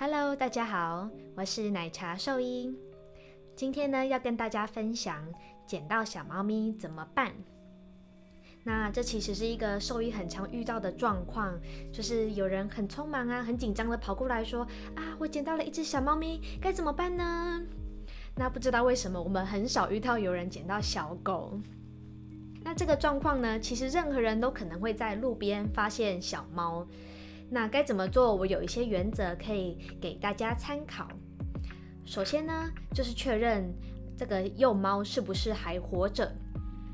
Hello，大家好，我是奶茶兽医。今天呢，要跟大家分享捡到小猫咪怎么办。那这其实是一个兽医很常遇到的状况，就是有人很匆忙啊、很紧张的跑过来说：“啊，我捡到了一只小猫咪，该怎么办呢？”那不知道为什么，我们很少遇到有人捡到小狗。那这个状况呢，其实任何人都可能会在路边发现小猫。那该怎么做？我有一些原则可以给大家参考。首先呢，就是确认这个幼猫是不是还活着。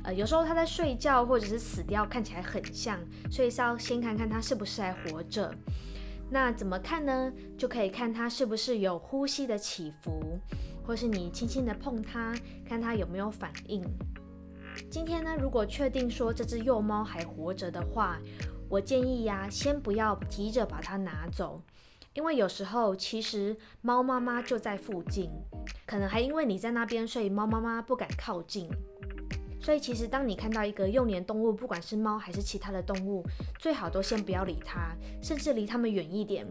呃，有时候它在睡觉或者是死掉，看起来很像，所以是要先看看它是不是还活着。那怎么看呢？就可以看它是不是有呼吸的起伏，或是你轻轻的碰它，看它有没有反应。今天呢，如果确定说这只幼猫还活着的话，我建议呀，先不要急着把它拿走，因为有时候其实猫妈妈就在附近，可能还因为你在那边，所以猫妈妈不敢靠近。所以其实，当你看到一个幼年动物，不管是猫还是其他的动物，最好都先不要理它，甚至离它们远一点，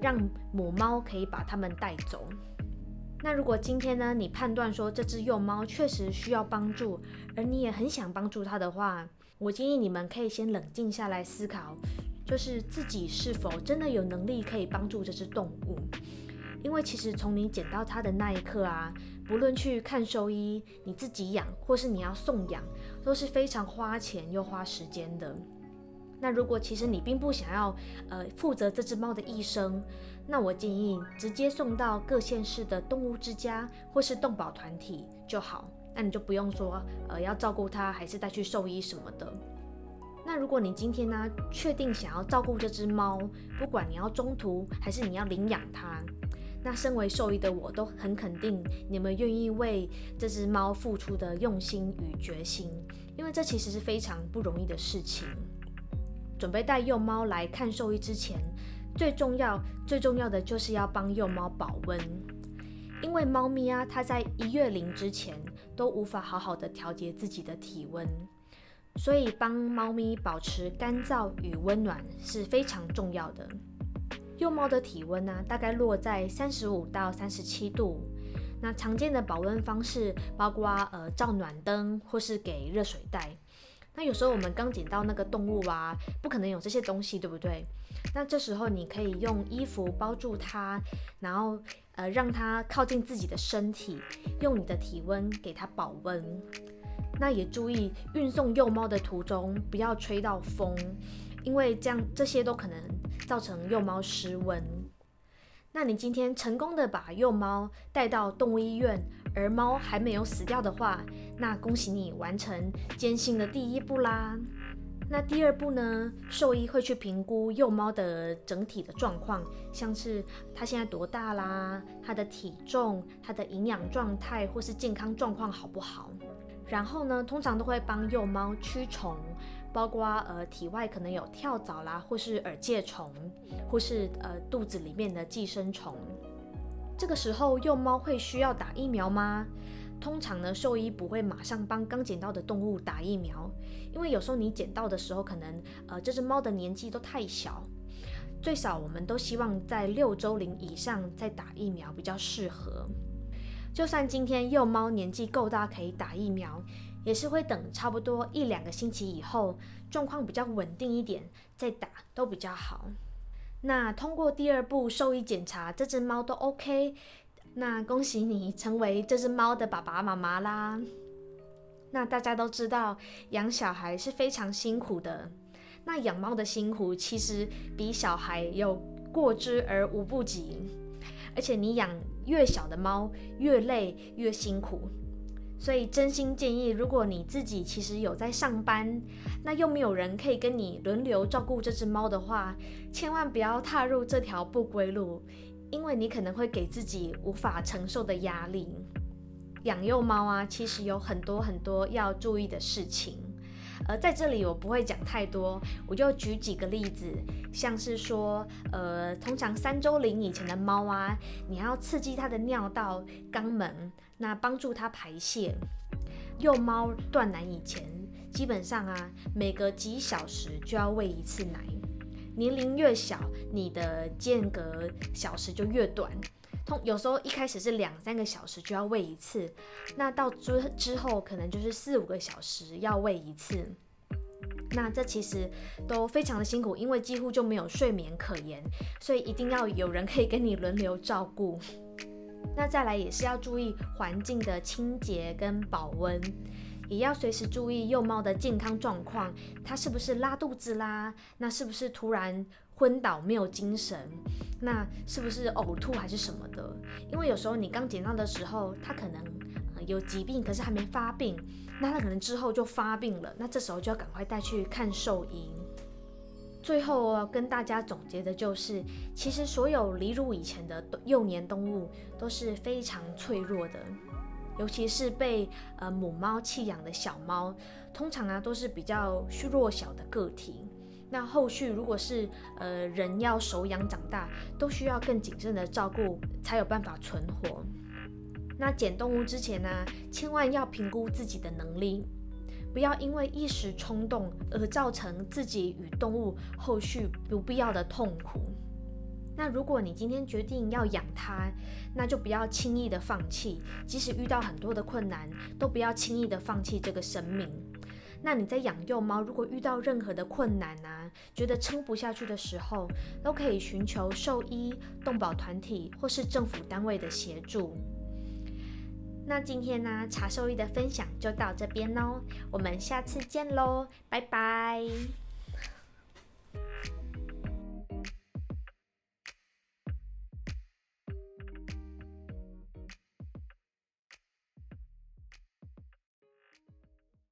让母猫可以把它们带走。那如果今天呢，你判断说这只幼猫确实需要帮助，而你也很想帮助它的话，我建议你们可以先冷静下来思考，就是自己是否真的有能力可以帮助这只动物。因为其实从你捡到它的那一刻啊，不论去看兽医、你自己养，或是你要送养，都是非常花钱又花时间的。那如果其实你并不想要呃负责这只猫的一生，那我建议直接送到各县市的动物之家或是动保团体就好。那你就不用说呃要照顾它，还是带去兽医什么的。那如果你今天呢确定想要照顾这只猫，不管你要中途还是你要领养它。那身为兽医的我都很肯定你们愿意为这只猫付出的用心与决心，因为这其实是非常不容易的事情。准备带幼猫来看兽医之前，最重要、最重要的就是要帮幼猫保温，因为猫咪啊，它在一月龄之前都无法好好的调节自己的体温，所以帮猫咪保持干燥与温暖是非常重要的。幼猫的体温呢，大概落在三十五到三十七度。那常见的保温方式包括呃照暖灯或是给热水袋。那有时候我们刚捡到那个动物啊，不可能有这些东西，对不对？那这时候你可以用衣服包住它，然后呃让它靠近自己的身体，用你的体温给它保温。那也注意运送幼猫的途中不要吹到风。因为这样，这些都可能造成幼猫失温。那你今天成功的把幼猫带到动物医院，而猫还没有死掉的话，那恭喜你完成艰辛的第一步啦。那第二步呢？兽医会去评估幼猫的整体的状况，像是它现在多大啦，它的体重、它的营养状态或是健康状况好不好。然后呢，通常都会帮幼猫驱虫。包括呃体外可能有跳蚤啦，或是耳疥虫，或是呃肚子里面的寄生虫。这个时候幼猫会需要打疫苗吗？通常呢，兽医不会马上帮刚捡到的动物打疫苗，因为有时候你捡到的时候，可能呃这只猫的年纪都太小，最少我们都希望在六周龄以上再打疫苗比较适合。就算今天幼猫年纪够大可以打疫苗。也是会等差不多一两个星期以后，状况比较稳定一点再打都比较好。那通过第二步兽医检查，这只猫都 OK，那恭喜你成为这只猫的爸爸妈妈啦。那大家都知道养小孩是非常辛苦的，那养猫的辛苦其实比小孩有过之而无不及，而且你养越小的猫越累越辛苦。所以真心建议，如果你自己其实有在上班，那又没有人可以跟你轮流照顾这只猫的话，千万不要踏入这条不归路，因为你可能会给自己无法承受的压力。养幼猫啊，其实有很多很多要注意的事情，而在这里我不会讲太多，我就举几个例子，像是说，呃，通常三周龄以前的猫啊，你要刺激它的尿道、肛门。那帮助它排泄。幼猫断奶以前，基本上啊，每隔几小时就要喂一次奶。年龄越小，你的间隔小时就越短。通有时候一开始是两三个小时就要喂一次，那到之之后可能就是四五个小时要喂一次。那这其实都非常的辛苦，因为几乎就没有睡眠可言，所以一定要有人可以跟你轮流照顾。那再来也是要注意环境的清洁跟保温，也要随时注意幼猫的健康状况，它是不是拉肚子啦？那是不是突然昏倒没有精神？那是不是呕吐还是什么的？因为有时候你刚捡到的时候，它可能有疾病，可是还没发病，那它可能之后就发病了，那这时候就要赶快带去看兽医。最后要跟大家总结的就是，其实所有离乳以前的幼年动物都是非常脆弱的，尤其是被呃母猫弃养的小猫，通常啊都是比较虚弱小的个体。那后续如果是呃人要手养长大，都需要更谨慎的照顾，才有办法存活。那捡动物之前呢，千万要评估自己的能力。不要因为一时冲动而造成自己与动物后续不必要的痛苦。那如果你今天决定要养它，那就不要轻易的放弃，即使遇到很多的困难，都不要轻易的放弃这个生命。那你在养幼猫，如果遇到任何的困难啊，觉得撑不下去的时候，都可以寻求兽医、动保团体或是政府单位的协助。那今天呢，茶兽医的分享就到这边喽，我们下次见喽，拜拜。